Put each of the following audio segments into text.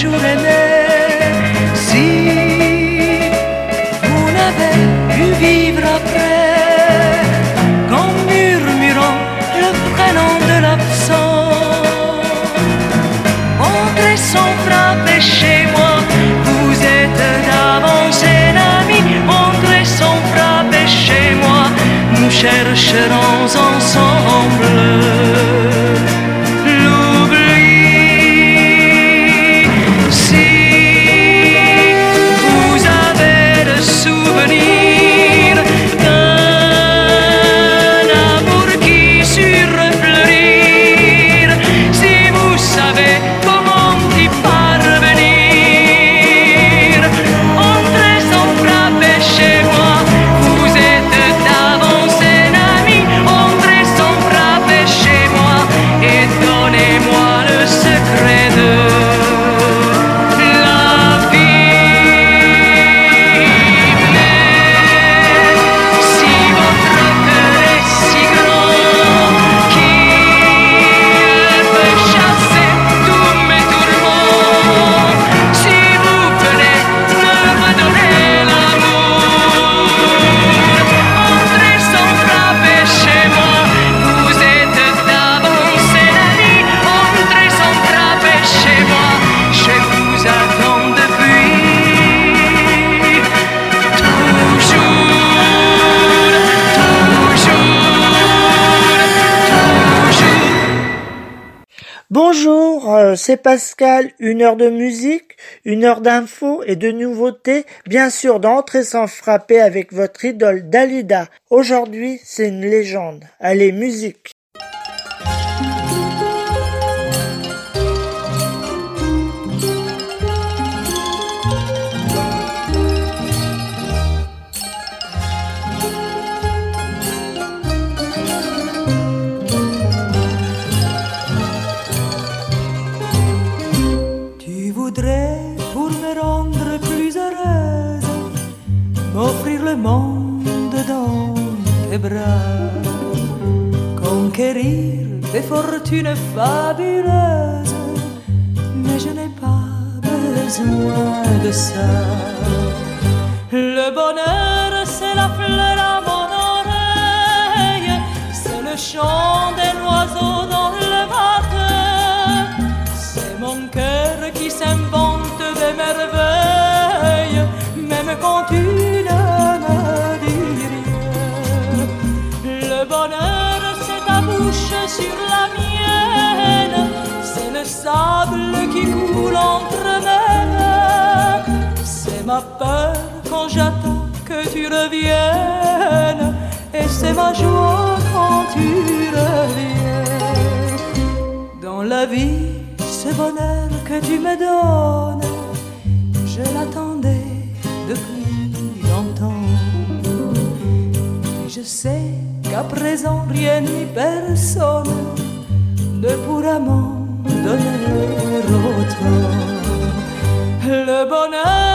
si vous n'avez pu vivre après, qu'en murmurant le prénom de l'absent, entrez sans frapper chez moi, vous êtes d'avance un ami, entrez sans frapper chez moi, nous chercherons ensemble C'est Pascal. Une heure de musique, une heure d'infos et de nouveautés, bien sûr d'entrer sans frapper avec votre idole Dalida. Aujourd'hui, c'est une légende. Allez, musique. Le monde dans tes bras, conquérir des fortunes fabuleuses, mais je n'ai pas besoin de ça. Le bonheur, c'est la fleur à mon oreille, c'est le chant des oiseaux peur quand j'attends que tu reviennes, et c'est ma joie quand tu reviens. Dans la vie, ce bonheur que tu me donnes, je l'attendais depuis longtemps. Et je sais qu'à présent rien ni personne ne pourra m'en donner autant. Le bonheur,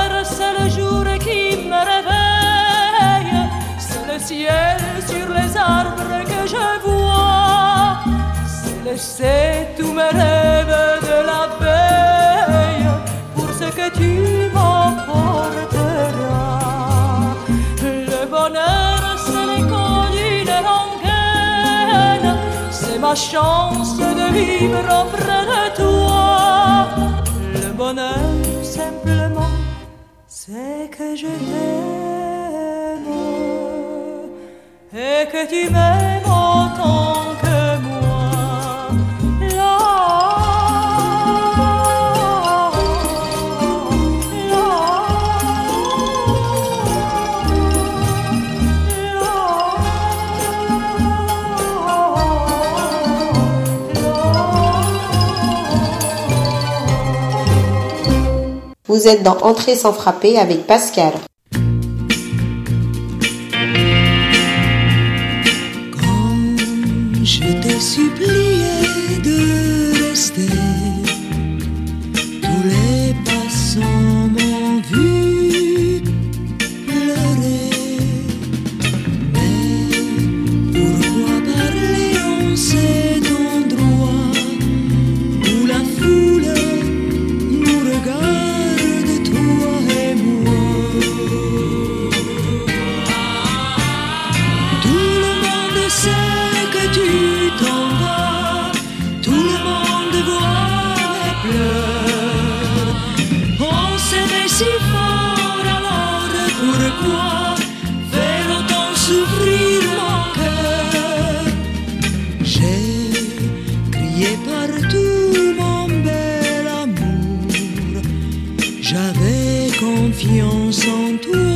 ciel sur les arbres que je vois, c'est laisser tous mes rêves de la veille pour ce que tu m'emporteras. Le bonheur, c'est l'écho d'une rengaine, c'est ma chance de vivre auprès de toi. Le bonheur, simplement, c'est que je t'aime et que tu m'aimes autant que moi. Là, là, là, Vous êtes dans Entrée sans frapper avec Pascal. should confiance en toi.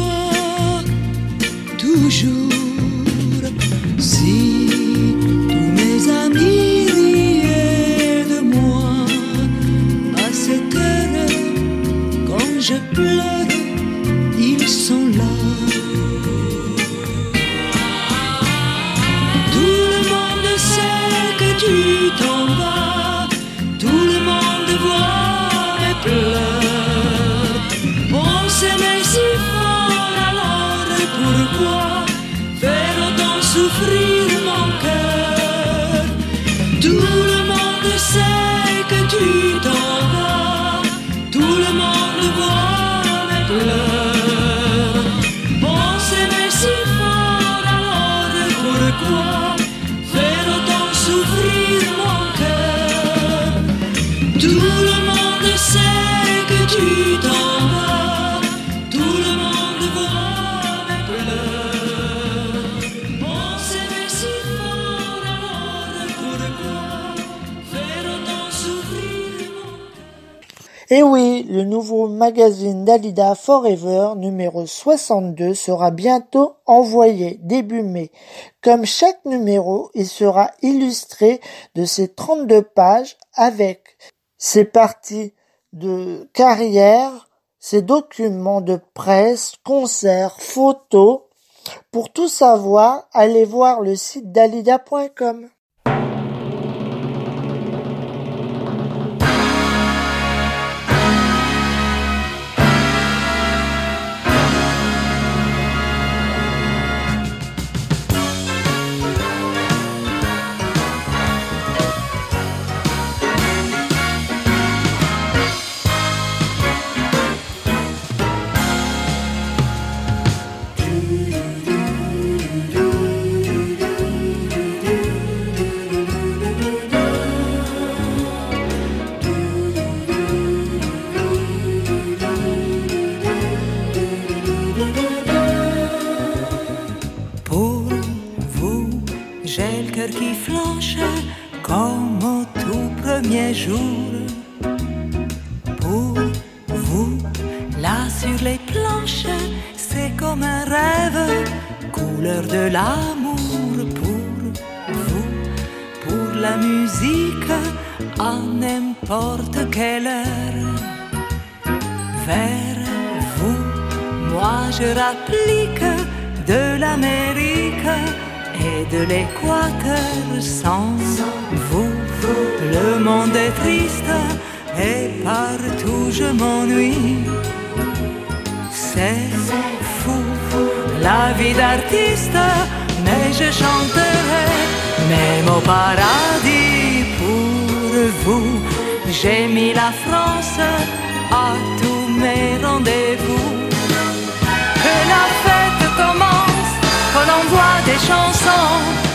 Dalida Forever numéro soixante-deux sera bientôt envoyé début mai. Comme chaque numéro, il sera illustré de ses 32 pages avec ses parties de carrière, ses documents de presse, concerts, photos. Pour tout savoir, allez voir le site dalida.com. fou. La vie d'artiste, mais je chanterai même au paradis pour vous. J'ai mis la France à tous mes rendez-vous. Que la fête commence, que l'on voit des chansons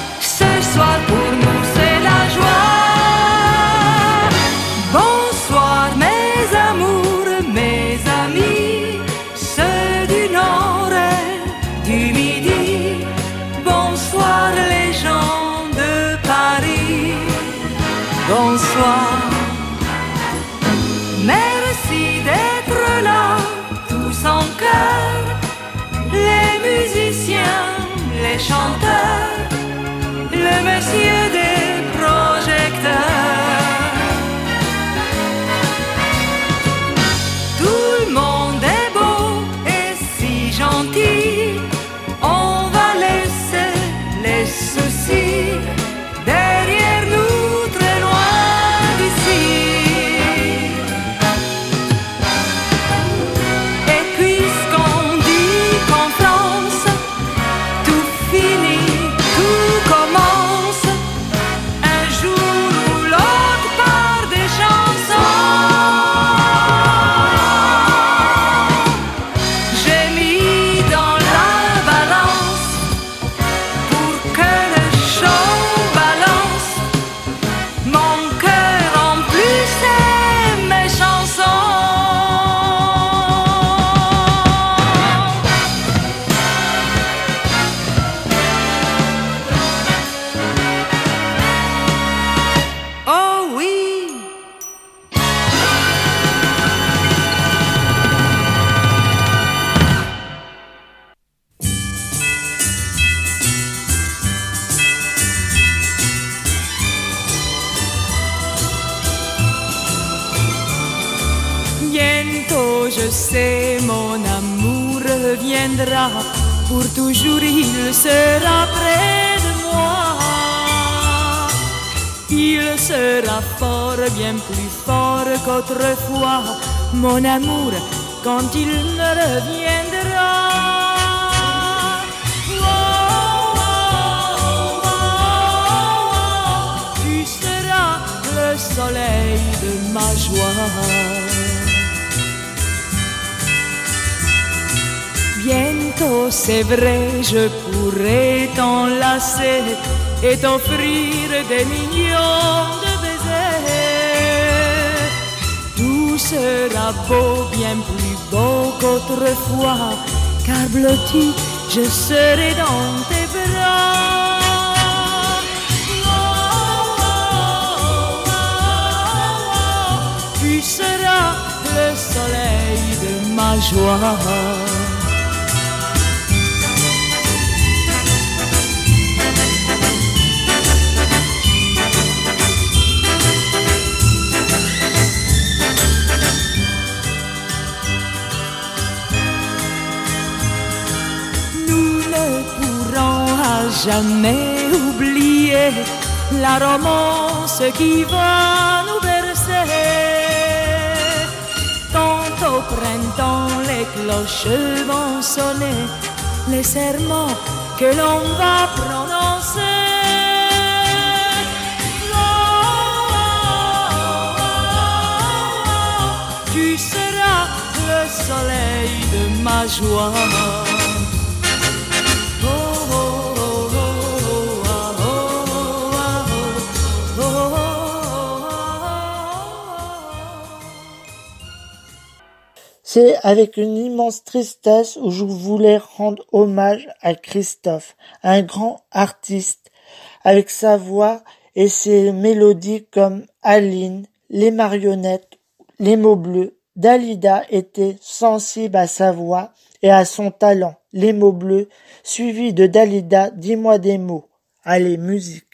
fort qu'autrefois, mon amour, quand il me reviendra. Tu seras le soleil de ma joie. Bientôt, c'est vrai, je pourrai t'enlacer et t'offrir des millions sera beau, bien plus beau qu'autrefois, car blotti, je serai dans tes bras. Tu seras le soleil de ma joie. Jamais oublier la romance qui va nous bercer. Quand au printemps les cloches vont sonner, les serments que l'on va prononcer. Tu seras le soleil de ma joie. C'est avec une immense tristesse où je voulais rendre hommage à Christophe, un grand artiste, avec sa voix et ses mélodies comme Aline, les marionnettes, les mots bleus. Dalida était sensible à sa voix et à son talent. Les mots bleus, suivi de Dalida, dis-moi des mots. Allez, musique.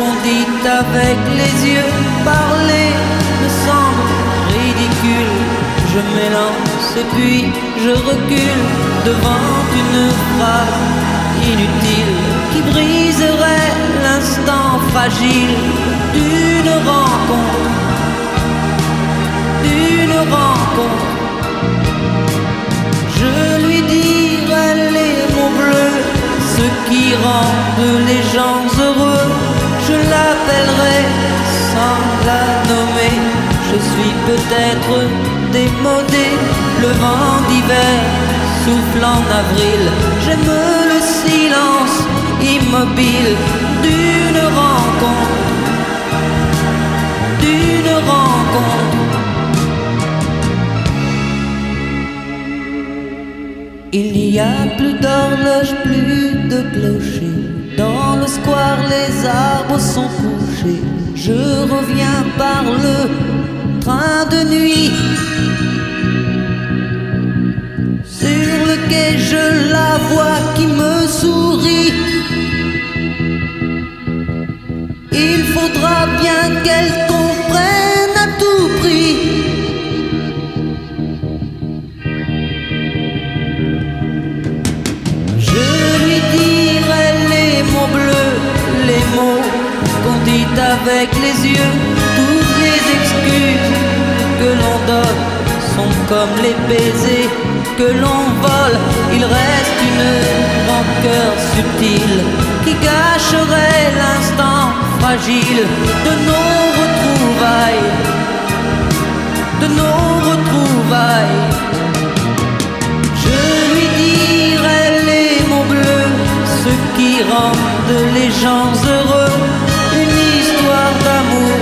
qu'on dit avec les yeux. Parler me semble ridicule. Je m'élance et puis je recule devant une phrase inutile qui briserait l'instant fragile d'une rencontre. D'une rencontre. Je lui dirai les mots bleus, ce qui rendent les gens heureux. Je l'appellerai sans la nommer. Je suis peut-être démodé, le vent d'hiver souffle en avril. J'aime le silence immobile d'une rencontre. D'une rencontre. Il n'y a plus d'horloge, plus de clocher. Les arbres sont couchés. Je reviens par le train de nuit. Sur le quai, je la vois qui me sourit. Il faudra bien qu'elle avec les yeux. Toutes les excuses que l'on donne sont comme les baisers que l'on vole. Il reste une rancœur subtile qui gâcherait l'instant fragile de nos retrouvailles. De nos retrouvailles. Je lui dirai les rendent les gens heureux. D'amour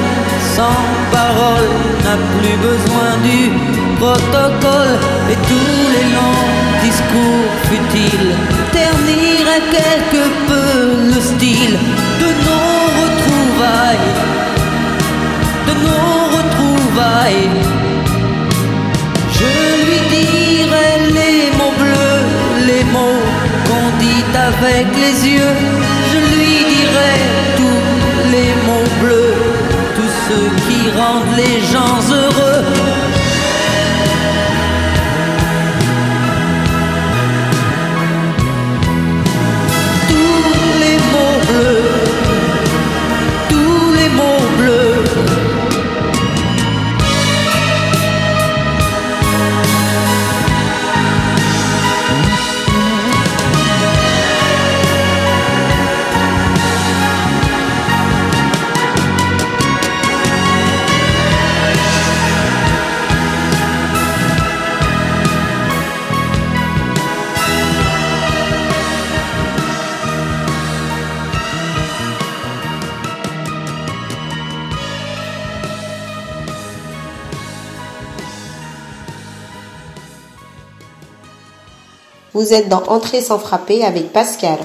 sans parole n'a plus besoin du protocole et tous les longs discours futiles terniraient quelque peu le style de nos retrouvailles, de nos retrouvailles. Je lui dirai les mots bleus, les mots qu'on dit avec les yeux. Je lui dirai bleus, tous ceux qui rendent les gens heureux. Vous êtes dans Entrée sans frapper avec Pascal.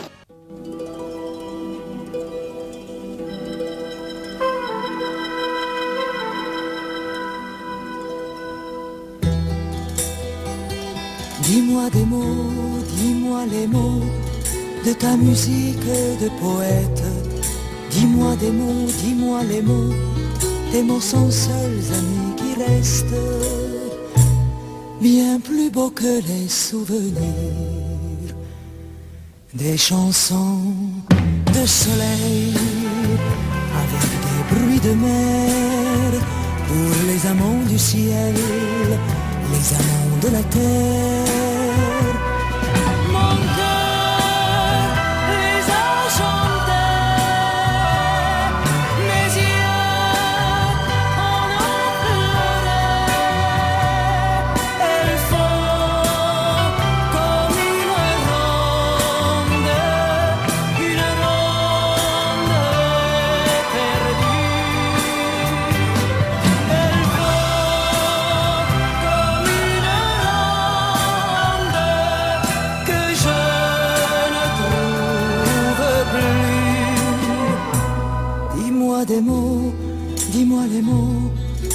Dis-moi des mots, dis-moi les mots de ta musique de poète. Dis-moi des mots, dis-moi les mots, tes mots sont seuls amis qui restent, bien plus beaux que les souvenirs des chansons de soleil avec des bruits de mer pour les amants du ciel, les amants de la terre.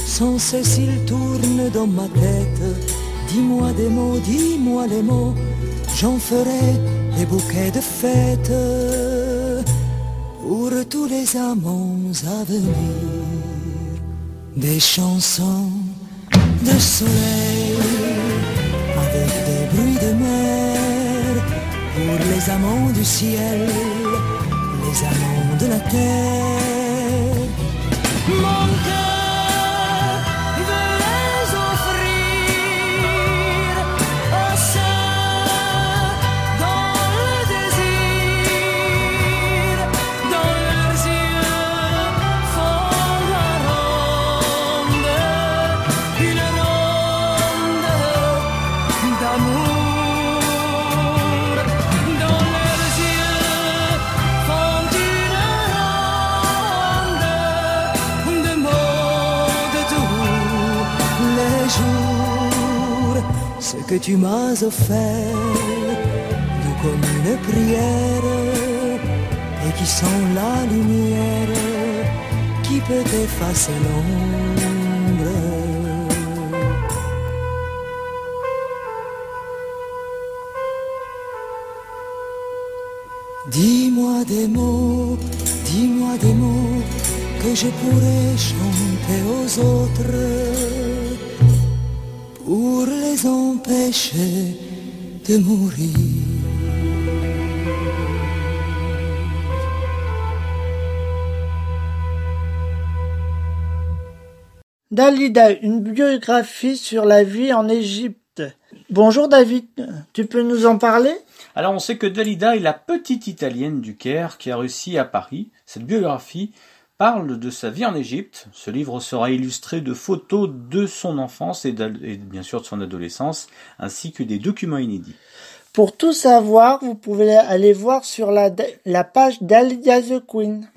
Sans cesse ils tournent dans ma tête. Dis-moi des mots, dis-moi les mots, j'en ferai des bouquets de fêtes pour tous les amants à venir. Des chansons de soleil avec des bruits de mer pour les amants du ciel, les amants de la terre. Mon tu m'as offert, doux comme une prière, et qui sont la lumière qui peut effacer l'ombre. Dis-moi des mots, dis-moi des mots que je pourrais chanter de mourir. Dalida, une biographie sur la vie en Égypte. Bonjour David, tu peux nous en parler? Alors on sait que Dalida est la petite italienne du Caire qui a réussi à Paris. Cette biographie parle de sa vie en Égypte. Ce livre sera illustré de photos de son enfance et, bien sûr de son adolescence, ainsi que des documents inédits. Pour tout savoir, vous pouvez aller voir sur la, la page d'Alia the Queen.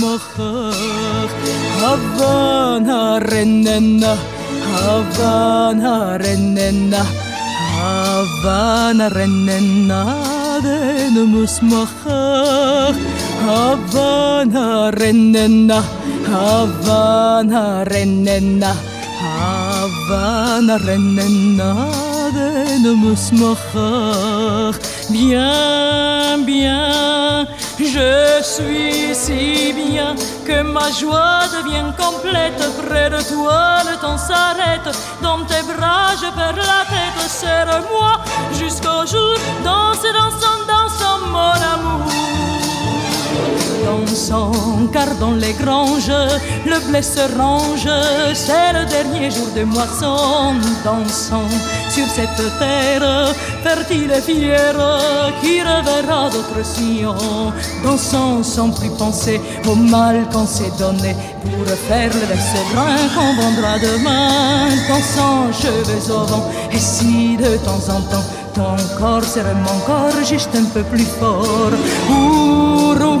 machach. Havana renena. Havana renena. Havana renena. Den musmachach Havana renena. Havana renena. Havana renena. Den musmachach Bien, bien je suis si bien que ma joie devient complète. Près de toi, le temps s'arrête. Dans tes bras, je perds la tête. Serre-moi jusqu'au jour. Danse, dansant, dansant, mon amour. Dansant, car dans les granges, le blé se range, c'est le dernier jour de moisson, dansant sur cette terre fertile et fière, qui reverra d'autres sillons, dansant sans plus penser au mal qu'on s'est donné, pour faire le serein qu'on vendra demain, dansant cheveux au vent, et si de temps en temps, ton corps serre mon corps juste un peu plus fort. Ourou,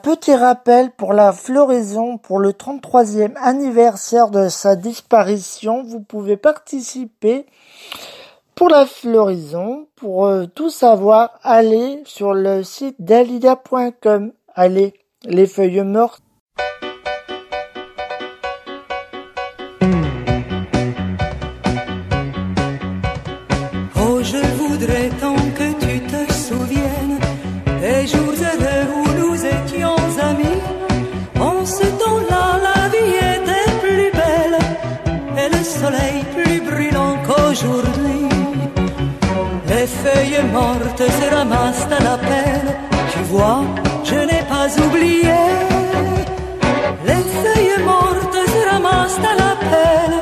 petit rappel pour la floraison pour le 33e anniversaire de sa disparition. Vous pouvez participer pour la floraison. Pour euh, tout savoir, allez sur le site dalida.com. Allez, les feuilles mortes. Plus brûlant qu'aujourd'hui. Les feuilles mortes se ramassent à la peine. Tu vois, je n'ai pas oublié. Les feuilles mortes se ramassent à la peine.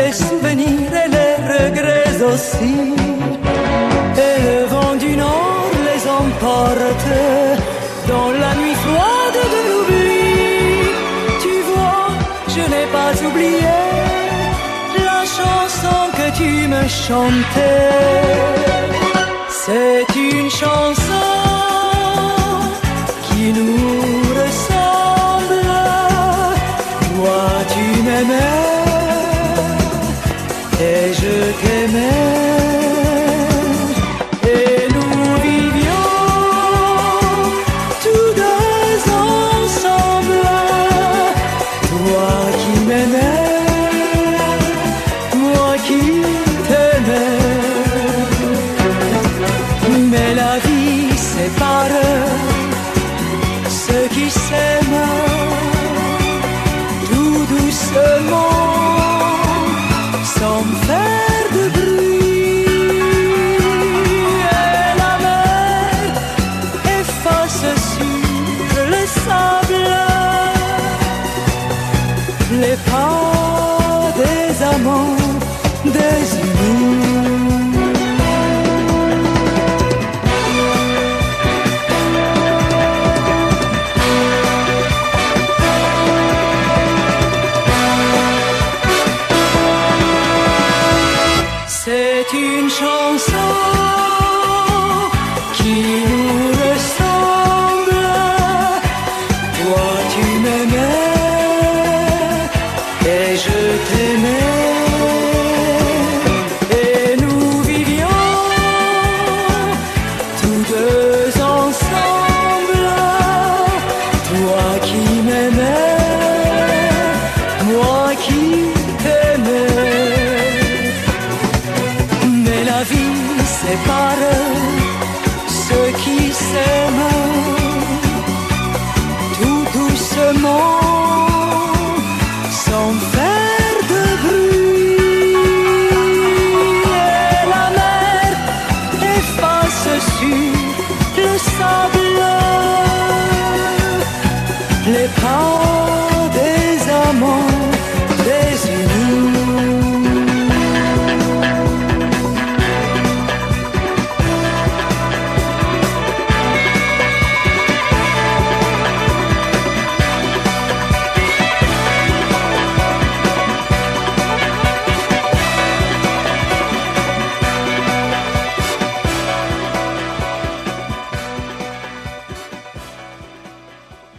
Les souvenirs et les regrets aussi. Et le vent du nord les emporte dans la nuit froide de l'oubli. Tu vois, je n'ai pas oublié chantais. C'est une chanson qui nous ressemble. Toi, tu m'aimais et je t'aimais. There's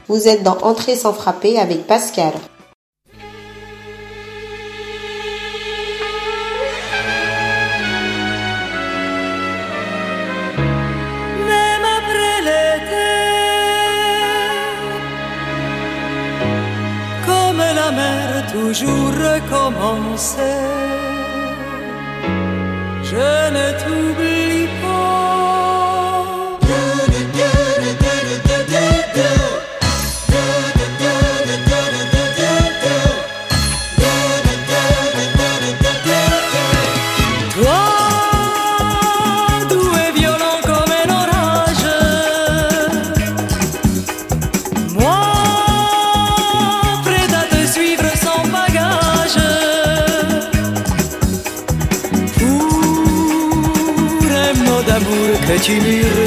Vous êtes dans Entrée sans frapper avec Pascal. toujours recommencer. Tu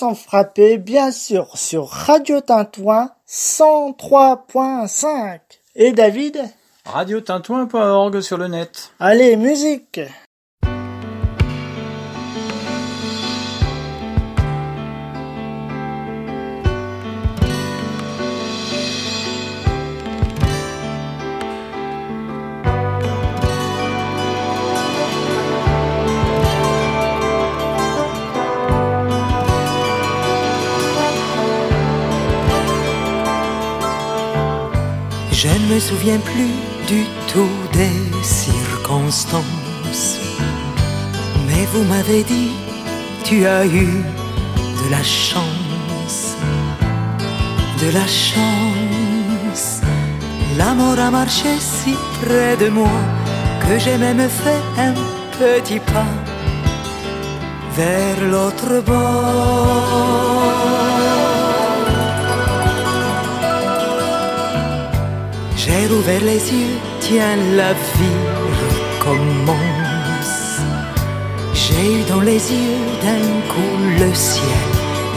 sans frapper, bien sûr, sur Radio Tintouin 103.5. Et David? Radiotintouin.org sur le net. Allez, musique souviens plus du tout des circonstances. Mais vous m'avez dit, tu as eu de la chance, de la chance. L'amour a marché si près de moi que j'ai même fait un petit pas vers l'autre bord. J'ai rouvert les yeux, tiens, la vie recommence. J'ai eu dans les yeux d'un coup le ciel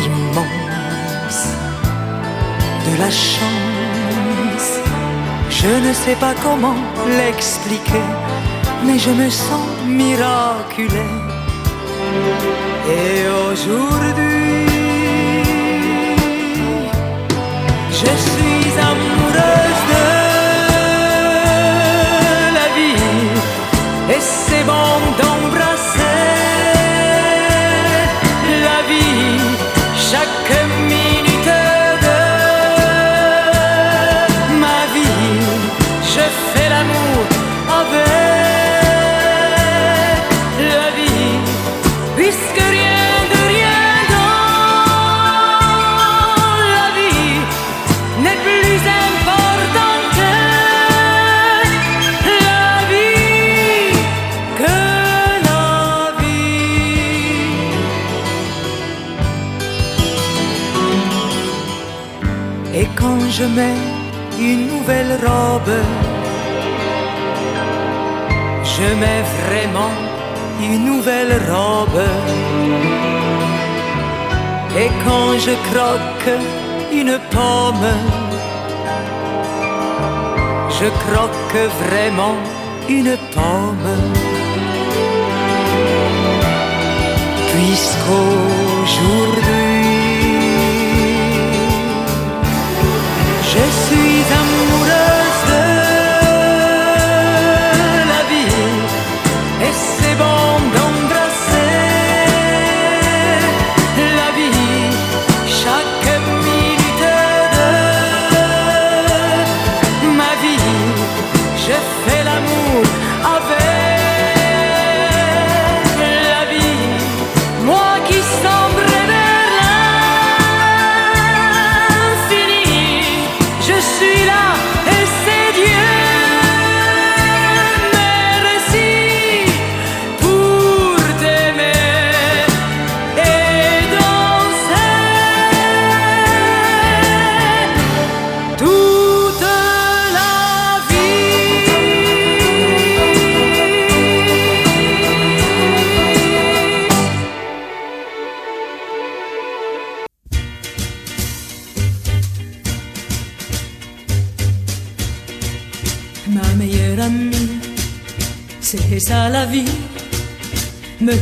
immense. De la chance, je ne sais pas comment l'expliquer, mais je me sens miraculé. Et aujourd'hui, je suis amoureuse mets une nouvelle robe, je mets vraiment une nouvelle robe. Et quand je croque une pomme, je croque vraiment une pomme. Puisqu'aujourd'hui,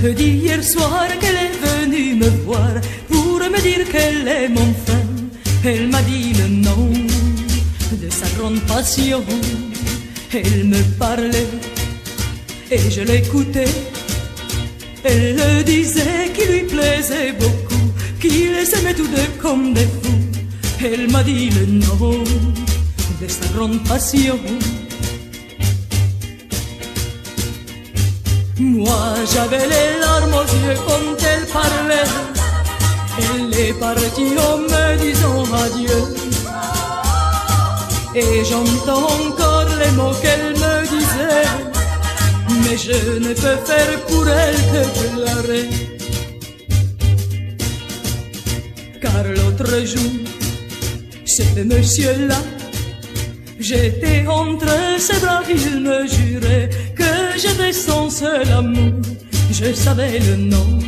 Me dit hier soir qu'elle est venue me voir pour me dire qu'elle est mon frère. Elle m'a dit le nom de sa grande passion. Elle me parlait et je l'écoutais. Elle le disait qu'il lui plaisait beaucoup, qu'il s'aimait tous deux comme des fous. Elle m'a dit le nom de sa grande passion. J'avais les larmes aux yeux quand elle parlait. Elle est partie en me disant adieu. Et j'entends encore les mots qu'elle me disait. Mais je ne peux faire pour elle que pleurer. Car l'autre jour, ce monsieur-là J'étais entre ses bras, il me jurait que j'étais son seul amour. Je savais le nom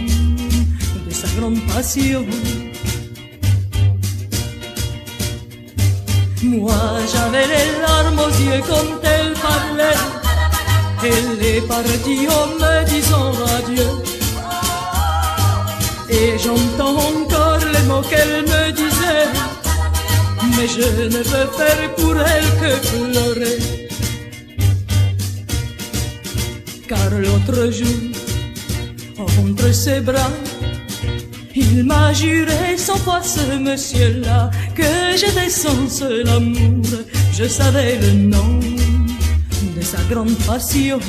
de sa grande passion. Moi j'avais les larmes aux yeux quand elle parlait. Elle est partie en me disant adieu. Et j'entends encore les mots qu'elle me disait. Mais je ne peux faire pour elle que pleurer. Car l'autre jour, entre ses bras, il m'a juré sans fois ce monsieur-là que j'étais son seul amour. Je savais le nom de sa grande passion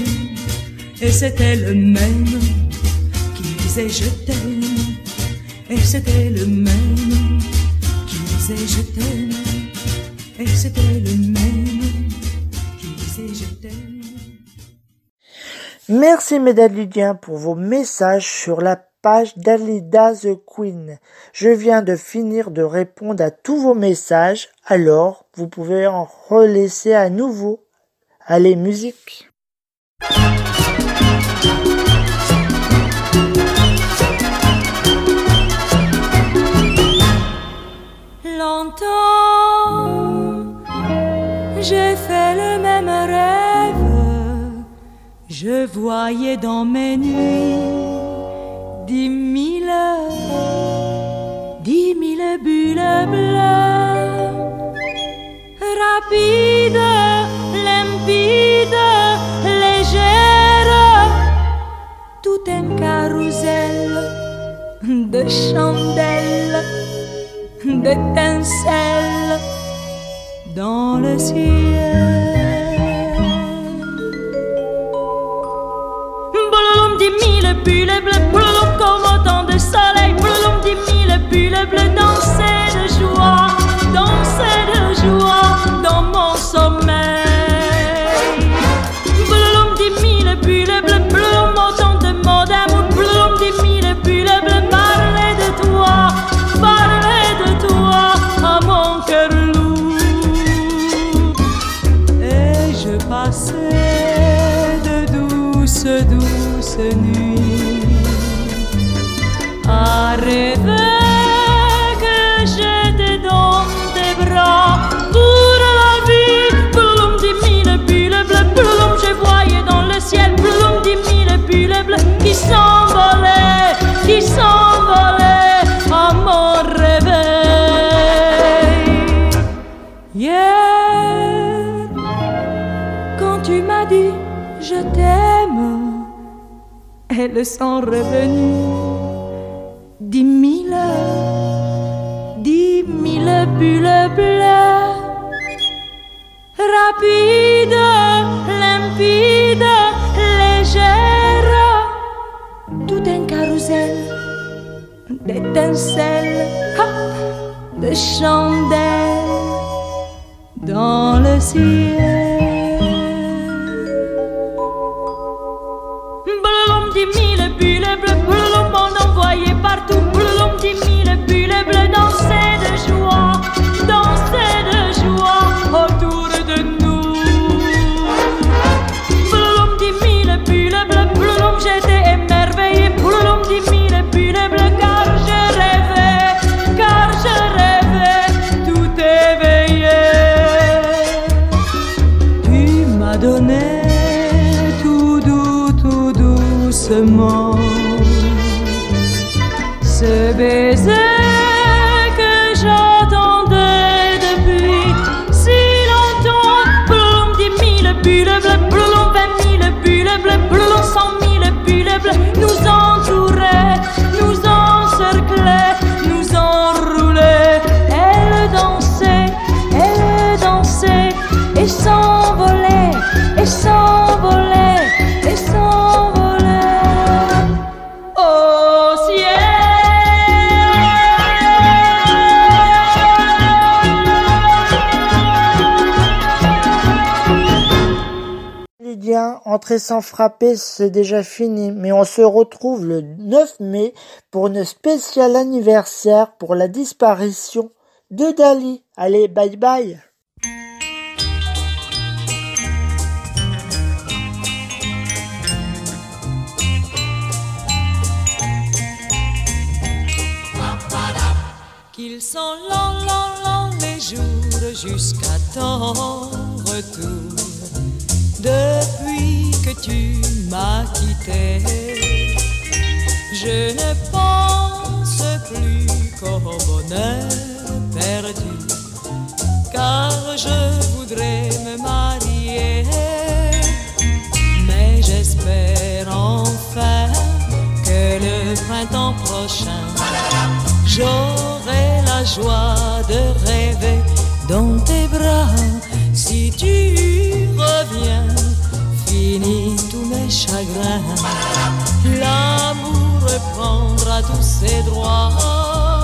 et c'était le même qui disait je t'aime. Et c'était le même Merci mesdames pour vos messages sur la page d'Alida the Queen. Je viens de finir de répondre à tous vos messages, alors vous pouvez en relaisser à nouveau. Allez, musique. J'ai fait le même rêve. Je voyais dans mes nuits dix mille, dix mille bulles bleues, rapides, limpides, légères, tout un carrousel de chandelles d'étincelles dans le ciel. Bouloum dix mille bulles bleues, comme autant de soleil, bouloum dix mille bulles bleues, danser ciel, plum dix mille bulles bleues qui s'envolaient, qui s'envolaient à mon réveil. Hier, quand tu m'as dit je t'aime, elles sont revenues dix mille, dix mille bulles bleues, rapides, limpides, d'étincelles, de chandelles dans le ciel. Et s'envolait, et s'envolait, et s'envolait au Lydien, entrer sans frapper, c'est déjà fini, mais on se retrouve le 9 mai pour une spéciale anniversaire pour la disparition de Dali. Allez, bye bye Qu'ils sont longs, longs, longs les jours jusqu'à ton retour. Depuis que tu m'as quitté, je ne pense plus qu'au bonheur perdu, car je voudrais me marier. Mais j'espère enfin que le printemps prochain J'aurai joie de rêver dans tes bras. Si tu reviens, finis tous mes chagrins. L'amour reprendra tous ses droits.